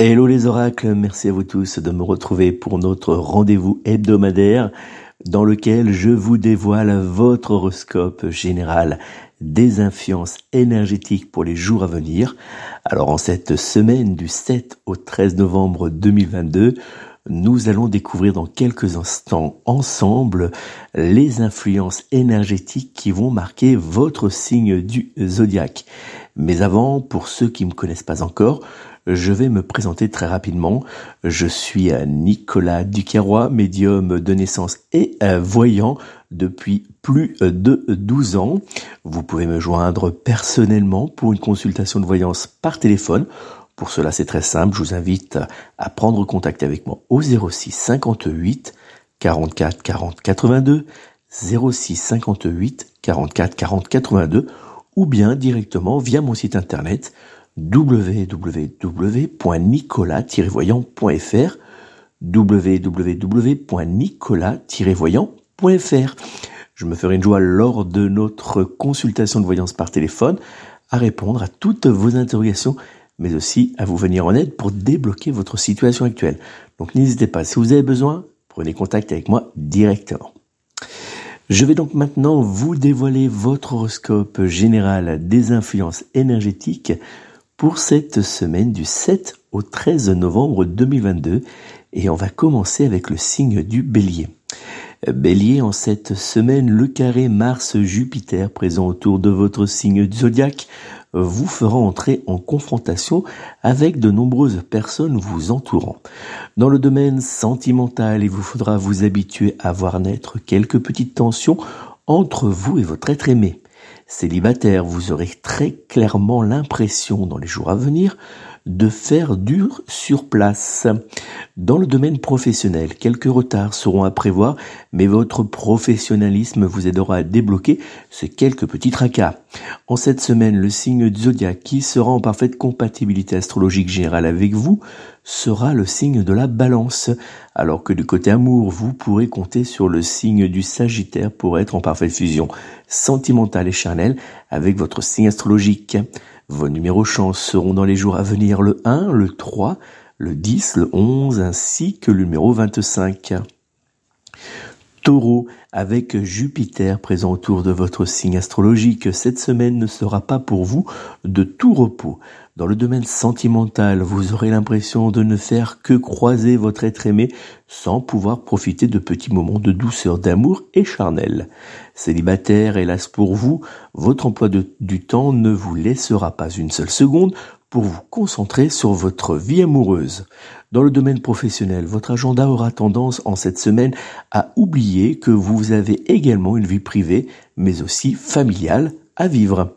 Hello les oracles, merci à vous tous de me retrouver pour notre rendez-vous hebdomadaire dans lequel je vous dévoile votre horoscope général des influences énergétiques pour les jours à venir. Alors en cette semaine du 7 au 13 novembre 2022, nous allons découvrir dans quelques instants ensemble les influences énergétiques qui vont marquer votre signe du zodiaque. Mais avant, pour ceux qui ne me connaissent pas encore, je vais me présenter très rapidement. Je suis Nicolas Duquerrois, médium de naissance et voyant depuis plus de 12 ans. Vous pouvez me joindre personnellement pour une consultation de voyance par téléphone. Pour cela, c'est très simple. Je vous invite à prendre contact avec moi au 06 58 44 40 82 06 58 44 40 82 ou bien directement via mon site internet www.nicolas-voyant.fr www.nicolas-voyant.fr Je me ferai une joie lors de notre consultation de voyance par téléphone à répondre à toutes vos interrogations, mais aussi à vous venir en aide pour débloquer votre situation actuelle. Donc n'hésitez pas, si vous avez besoin, prenez contact avec moi directement. Je vais donc maintenant vous dévoiler votre horoscope général des influences énergétiques pour cette semaine du 7 au 13 novembre 2022 et on va commencer avec le signe du bélier. Bélier, en cette semaine, le carré Mars-Jupiter présent autour de votre signe zodiaque vous fera entrer en confrontation avec de nombreuses personnes vous entourant. Dans le domaine sentimental, il vous faudra vous habituer à voir naître quelques petites tensions entre vous et votre être aimé. Célibataire, vous aurez très clairement l'impression dans les jours à venir de faire dur sur place. Dans le domaine professionnel, quelques retards seront à prévoir, mais votre professionnalisme vous aidera à débloquer ces quelques petits tracas. En cette semaine, le signe zodiaque qui sera en parfaite compatibilité astrologique générale avec vous sera le signe de la balance, alors que du côté amour, vous pourrez compter sur le signe du Sagittaire pour être en parfaite fusion sentimentale et charnelle avec votre signe astrologique. Vos numéros chance seront dans les jours à venir le 1, le 3, le 10, le 11 ainsi que le numéro 25. Taureau, avec Jupiter présent autour de votre signe astrologique, cette semaine ne sera pas pour vous de tout repos. Dans le domaine sentimental, vous aurez l'impression de ne faire que croiser votre être aimé sans pouvoir profiter de petits moments de douceur, d'amour et charnel. Célibataire, hélas pour vous, votre emploi du temps ne vous laissera pas une seule seconde pour vous concentrer sur votre vie amoureuse. Dans le domaine professionnel, votre agenda aura tendance en cette semaine à oublier que vous avez également une vie privée, mais aussi familiale à vivre.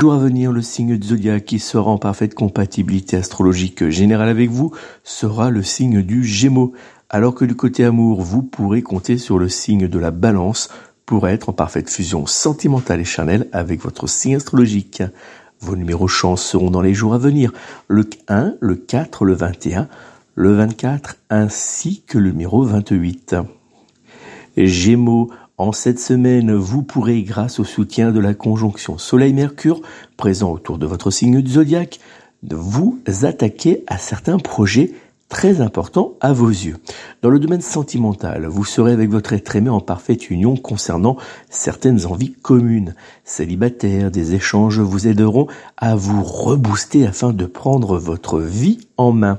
Jour à venir, le signe du zodiaque qui sera en parfaite compatibilité astrologique générale avec vous sera le signe du Gémeaux, alors que du côté amour, vous pourrez compter sur le signe de la Balance pour être en parfaite fusion sentimentale et charnelle avec votre signe astrologique. Vos numéros chance seront dans les jours à venir, le 1, le 4, le 21, le 24 ainsi que le numéro 28. Gémeaux, en cette semaine, vous pourrez, grâce au soutien de la conjonction Soleil-Mercure, présent autour de votre signe du zodiaque, vous attaquer à certains projets très importants à vos yeux. Dans le domaine sentimental, vous serez avec votre être aimé en parfaite union concernant certaines envies communes. Célibataires, des échanges vous aideront à vous rebooster afin de prendre votre vie en main.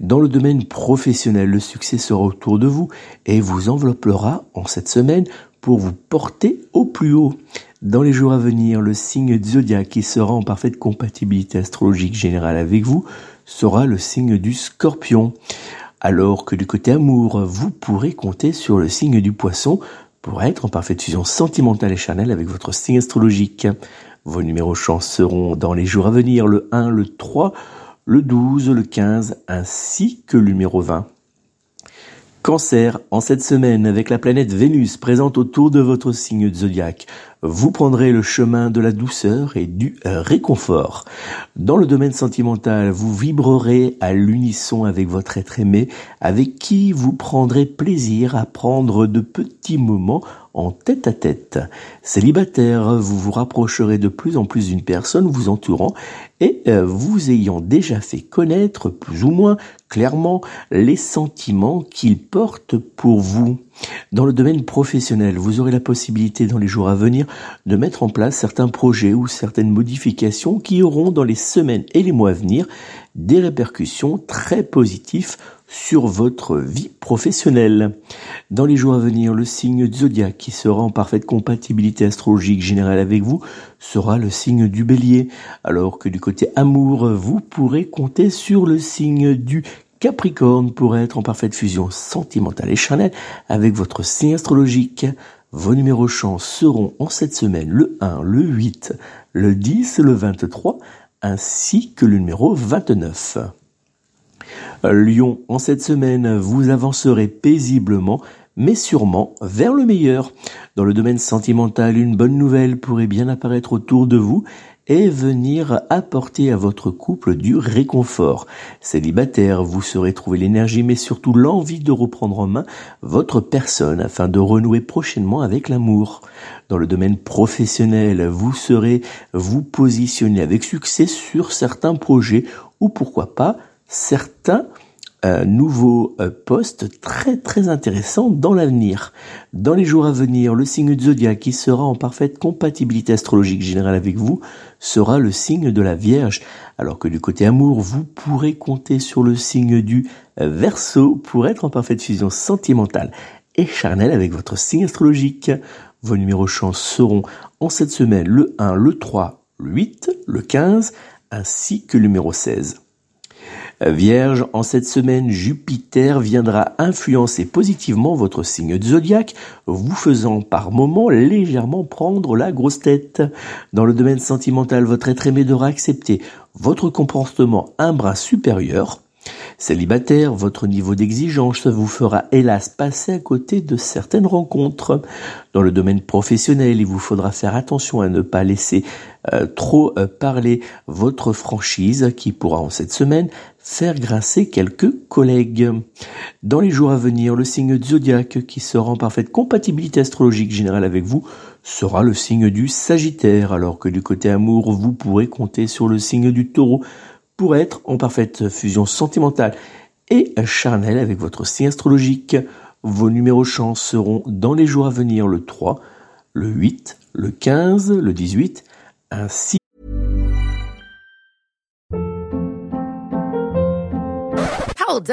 Dans le domaine professionnel, le succès sera autour de vous et vous enveloppera en cette semaine pour vous porter au plus haut. Dans les jours à venir, le signe zodiaque qui sera en parfaite compatibilité astrologique générale avec vous sera le signe du scorpion. Alors que du côté amour, vous pourrez compter sur le signe du poisson pour être en parfaite fusion sentimentale et charnelle avec votre signe astrologique. Vos numéros chance seront dans les jours à venir le 1, le 3, le 12, le 15 ainsi que le numéro 20. Cancer, en cette semaine, avec la planète Vénus présente autour de votre signe zodiaque, vous prendrez le chemin de la douceur et du réconfort. Dans le domaine sentimental, vous vibrerez à l'unisson avec votre être aimé, avec qui vous prendrez plaisir à prendre de petits moments en tête à tête. Célibataire, vous vous rapprocherez de plus en plus d'une personne vous entourant et euh, vous ayant déjà fait connaître plus ou moins clairement les sentiments qu'il porte pour vous. Dans le domaine professionnel, vous aurez la possibilité dans les jours à venir de mettre en place certains projets ou certaines modifications qui auront dans les semaines et les mois à venir des répercussions très positives sur votre vie professionnelle. Dans les jours à venir, le signe zodiaque qui sera en parfaite compatibilité astrologique générale avec vous sera le signe du bélier, alors que du côté amour, vous pourrez compter sur le signe du Capricorne pour être en parfaite fusion sentimentale et charnelle avec votre signe astrologique. Vos numéros chance seront en cette semaine le 1, le 8, le 10, le 23 ainsi que le numéro 29. Lyon, en cette semaine, vous avancerez paisiblement mais sûrement vers le meilleur. Dans le domaine sentimental, une bonne nouvelle pourrait bien apparaître autour de vous et venir apporter à votre couple du réconfort. Célibataire, vous saurez trouver l'énergie mais surtout l'envie de reprendre en main votre personne afin de renouer prochainement avec l'amour. Dans le domaine professionnel, vous serez vous positionner avec succès sur certains projets ou pourquoi pas certains un nouveau euh, poste très très intéressant dans l'avenir. Dans les jours à venir, le signe de zodiaque qui sera en parfaite compatibilité astrologique générale avec vous sera le signe de la Vierge, alors que du côté amour, vous pourrez compter sur le signe du Verseau pour être en parfaite fusion sentimentale et charnelle avec votre signe astrologique. Vos numéros chance seront en cette semaine le 1, le 3, le 8, le 15 ainsi que le numéro 16. Vierge, en cette semaine, Jupiter viendra influencer positivement votre signe de zodiaque, vous faisant par moments légèrement prendre la grosse tête. Dans le domaine sentimental, votre être aimé devra accepter votre comportement un bras supérieur Célibataire, votre niveau d'exigence vous fera hélas passer à côté de certaines rencontres. Dans le domaine professionnel, il vous faudra faire attention à ne pas laisser euh, trop euh, parler votre franchise qui pourra en cette semaine faire grincer quelques collègues. Dans les jours à venir, le signe zodiaque qui sera en parfaite compatibilité astrologique générale avec vous sera le signe du Sagittaire, alors que du côté amour, vous pourrez compter sur le signe du Taureau pour être en parfaite fusion sentimentale et charnelle avec votre signe astrologique. Vos numéros chance seront dans les jours à venir le 3, le 8, le 15, le 18, ainsi Hold.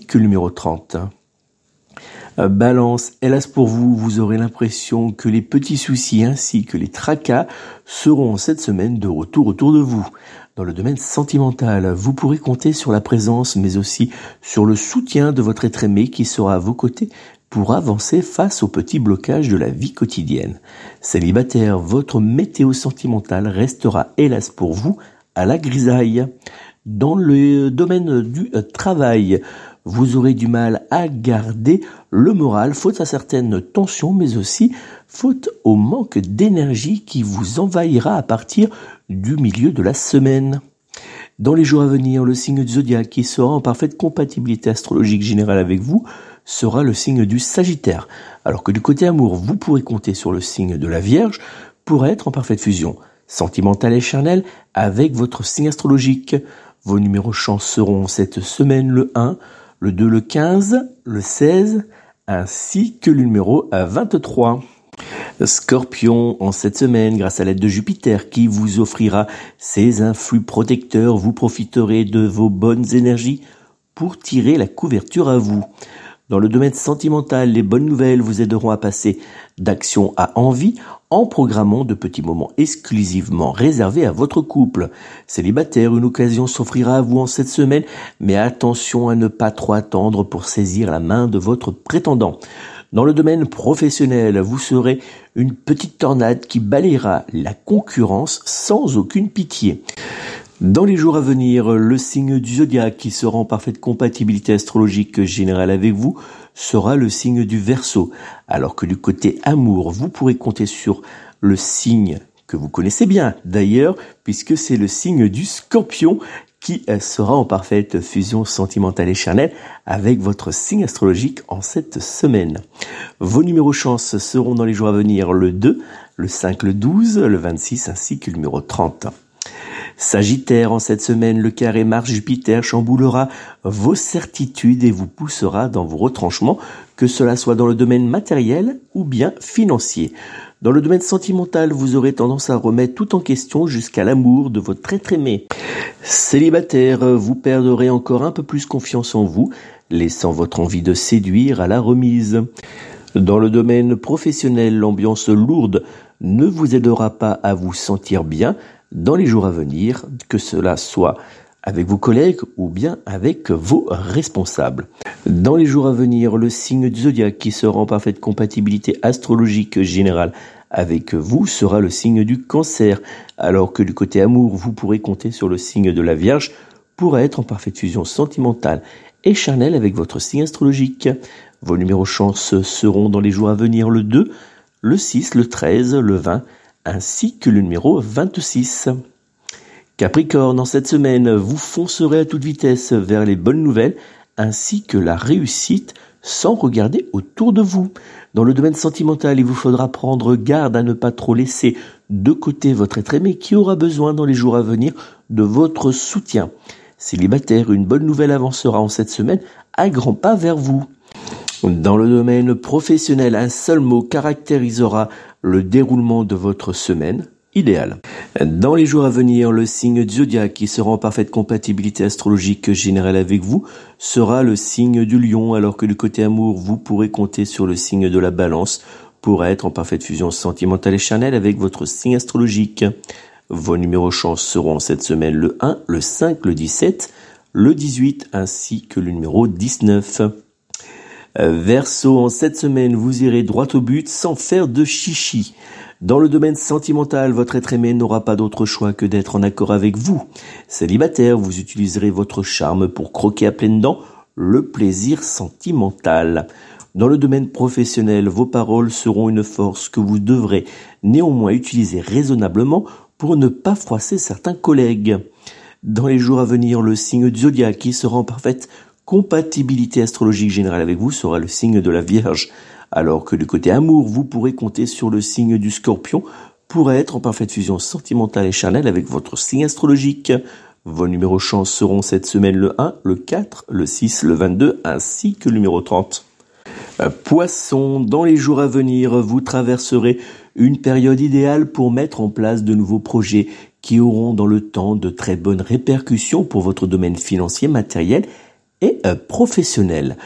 Que numéro 30. Euh, Balance, hélas pour vous, vous aurez l'impression que les petits soucis ainsi que les tracas seront cette semaine de retour autour de vous. Dans le domaine sentimental, vous pourrez compter sur la présence mais aussi sur le soutien de votre être aimé qui sera à vos côtés pour avancer face aux petits blocages de la vie quotidienne. Célibataire, votre météo sentimentale restera hélas pour vous à la grisaille. Dans le domaine du travail, vous aurez du mal à garder le moral, faute à certaines tensions, mais aussi faute au manque d'énergie qui vous envahira à partir du milieu de la semaine. Dans les jours à venir, le signe du zodiaque qui sera en parfaite compatibilité astrologique générale avec vous sera le signe du Sagittaire, alors que du côté amour, vous pourrez compter sur le signe de la Vierge pour être en parfaite fusion sentimentale et charnelle avec votre signe astrologique. Vos numéros chance seront cette semaine le 1, le 2, le 15, le 16, ainsi que le numéro 23. Scorpion, en cette semaine, grâce à l'aide de Jupiter qui vous offrira ses influx protecteurs, vous profiterez de vos bonnes énergies pour tirer la couverture à vous. Dans le domaine sentimental, les bonnes nouvelles vous aideront à passer d'action à envie en programmant de petits moments exclusivement réservés à votre couple. Célibataire, une occasion s'offrira à vous en cette semaine, mais attention à ne pas trop attendre pour saisir la main de votre prétendant. Dans le domaine professionnel, vous serez une petite tornade qui balayera la concurrence sans aucune pitié. Dans les jours à venir, le signe du zodiaque qui sera en parfaite compatibilité astrologique générale avec vous sera le signe du Verseau, alors que du côté amour, vous pourrez compter sur le signe que vous connaissez bien d'ailleurs, puisque c'est le signe du Scorpion qui sera en parfaite fusion sentimentale et charnelle avec votre signe astrologique en cette semaine. Vos numéros chance seront dans les jours à venir le 2, le 5, le 12, le 26 ainsi que le numéro 30. Sagittaire, en cette semaine, le carré Mars-Jupiter chamboulera vos certitudes et vous poussera dans vos retranchements, que cela soit dans le domaine matériel ou bien financier. Dans le domaine sentimental, vous aurez tendance à remettre tout en question jusqu'à l'amour de votre être aimé. Célibataire, vous perdrez encore un peu plus confiance en vous, laissant votre envie de séduire à la remise. Dans le domaine professionnel, l'ambiance lourde ne vous aidera pas à vous sentir bien, dans les jours à venir, que cela soit avec vos collègues ou bien avec vos responsables. Dans les jours à venir, le signe du zodiaque qui sera en parfaite compatibilité astrologique générale avec vous sera le signe du cancer, alors que du côté amour, vous pourrez compter sur le signe de la Vierge pour être en parfaite fusion sentimentale et charnelle avec votre signe astrologique. Vos numéros chance seront dans les jours à venir le 2, le 6, le 13, le 20, ainsi que le numéro 26. Capricorne, en cette semaine, vous foncerez à toute vitesse vers les bonnes nouvelles ainsi que la réussite sans regarder autour de vous. Dans le domaine sentimental, il vous faudra prendre garde à ne pas trop laisser de côté votre être aimé qui aura besoin dans les jours à venir de votre soutien. Célibataire, une bonne nouvelle avancera en cette semaine à grands pas vers vous. Dans le domaine professionnel, un seul mot caractérisera le déroulement de votre semaine idéale. Dans les jours à venir, le signe zodiaque qui sera en parfaite compatibilité astrologique générale avec vous sera le signe du lion, alors que du côté amour, vous pourrez compter sur le signe de la balance pour être en parfaite fusion sentimentale et charnelle avec votre signe astrologique. Vos numéros chance seront cette semaine le 1, le 5, le 17, le 18 ainsi que le numéro 19. Verseau, en cette semaine, vous irez droit au but sans faire de chichi. Dans le domaine sentimental, votre être aimé n'aura pas d'autre choix que d'être en accord avec vous. Célibataire, vous utiliserez votre charme pour croquer à pleines dents le plaisir sentimental. Dans le domaine professionnel, vos paroles seront une force que vous devrez néanmoins utiliser raisonnablement pour ne pas froisser certains collègues. Dans les jours à venir, le signe du zodiaque qui sera en parfaite compatibilité astrologique générale avec vous sera le signe de la Vierge, alors que du côté amour, vous pourrez compter sur le signe du Scorpion pour être en parfaite fusion sentimentale et charnelle avec votre signe astrologique. Vos numéros chance seront cette semaine le 1, le 4, le 6, le 22 ainsi que le numéro 30. Euh, Poisson, dans les jours à venir, vous traverserez une période idéale pour mettre en place de nouveaux projets qui auront dans le temps de très bonnes répercussions pour votre domaine financier, matériel et professionnel.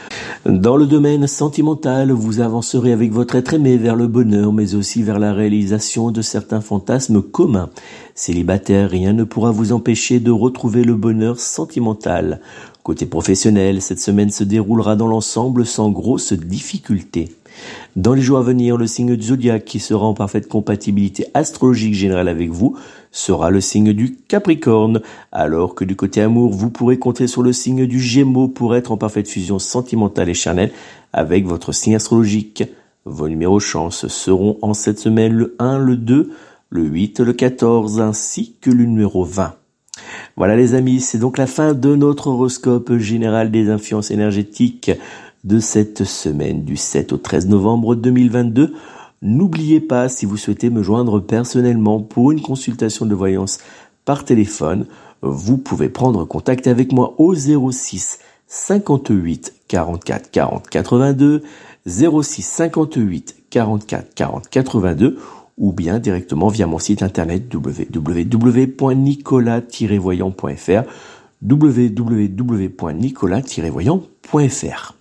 Dans le domaine sentimental, vous avancerez avec votre être aimé vers le bonheur, mais aussi vers la réalisation de certains fantasmes communs. Célibataire, rien ne pourra vous empêcher de retrouver le bonheur sentimental. Côté professionnel, cette semaine se déroulera dans l'ensemble sans grosses difficultés. Dans les jours à venir, le signe du zodiaque qui sera en parfaite compatibilité astrologique générale avec vous sera le signe du Capricorne, alors que du côté amour, vous pourrez compter sur le signe du Gémeaux pour être en parfaite fusion sentimentale et charnelle avec votre signe astrologique. Vos numéros chance seront en cette semaine le 1, le 2, le 8, le 14 ainsi que le numéro 20. Voilà les amis, c'est donc la fin de notre horoscope général des influences énergétiques de cette semaine du 7 au 13 novembre 2022. N'oubliez pas, si vous souhaitez me joindre personnellement pour une consultation de voyance par téléphone, vous pouvez prendre contact avec moi au 06 58 44 40 82, 06 58 44 40 82 ou bien directement via mon site internet www.nicolas-voyant.fr www.nicolas-voyant.fr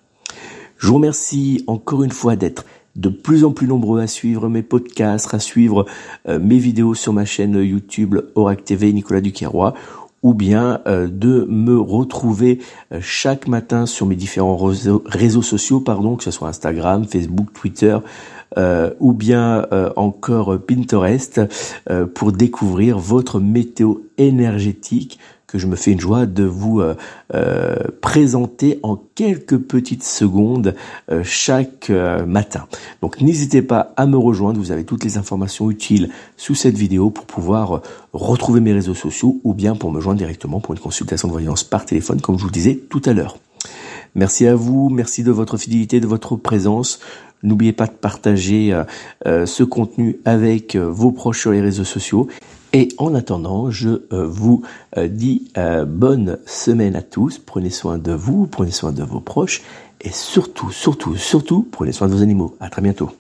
je vous remercie encore une fois d'être de plus en plus nombreux à suivre mes podcasts, à suivre euh, mes vidéos sur ma chaîne YouTube Orac TV Nicolas Duquerrois ou bien euh, de me retrouver euh, chaque matin sur mes différents réseaux, sociaux, pardon, que ce soit Instagram, Facebook, Twitter, ou bien encore Pinterest, pour découvrir votre météo énergétique que je me fais une joie de vous euh, euh, présenter en quelques petites secondes euh, chaque matin. Donc n'hésitez pas à me rejoindre, vous avez toutes les informations utiles sous cette vidéo pour pouvoir retrouver mes réseaux sociaux ou bien pour me joindre directement pour une consultation de voyance par téléphone comme je vous disais tout à l'heure. Merci à vous, merci de votre fidélité, de votre présence. N'oubliez pas de partager ce contenu avec vos proches sur les réseaux sociaux. Et en attendant, je euh, vous euh, dis euh, bonne semaine à tous. Prenez soin de vous, prenez soin de vos proches et surtout, surtout, surtout, prenez soin de vos animaux. À très bientôt.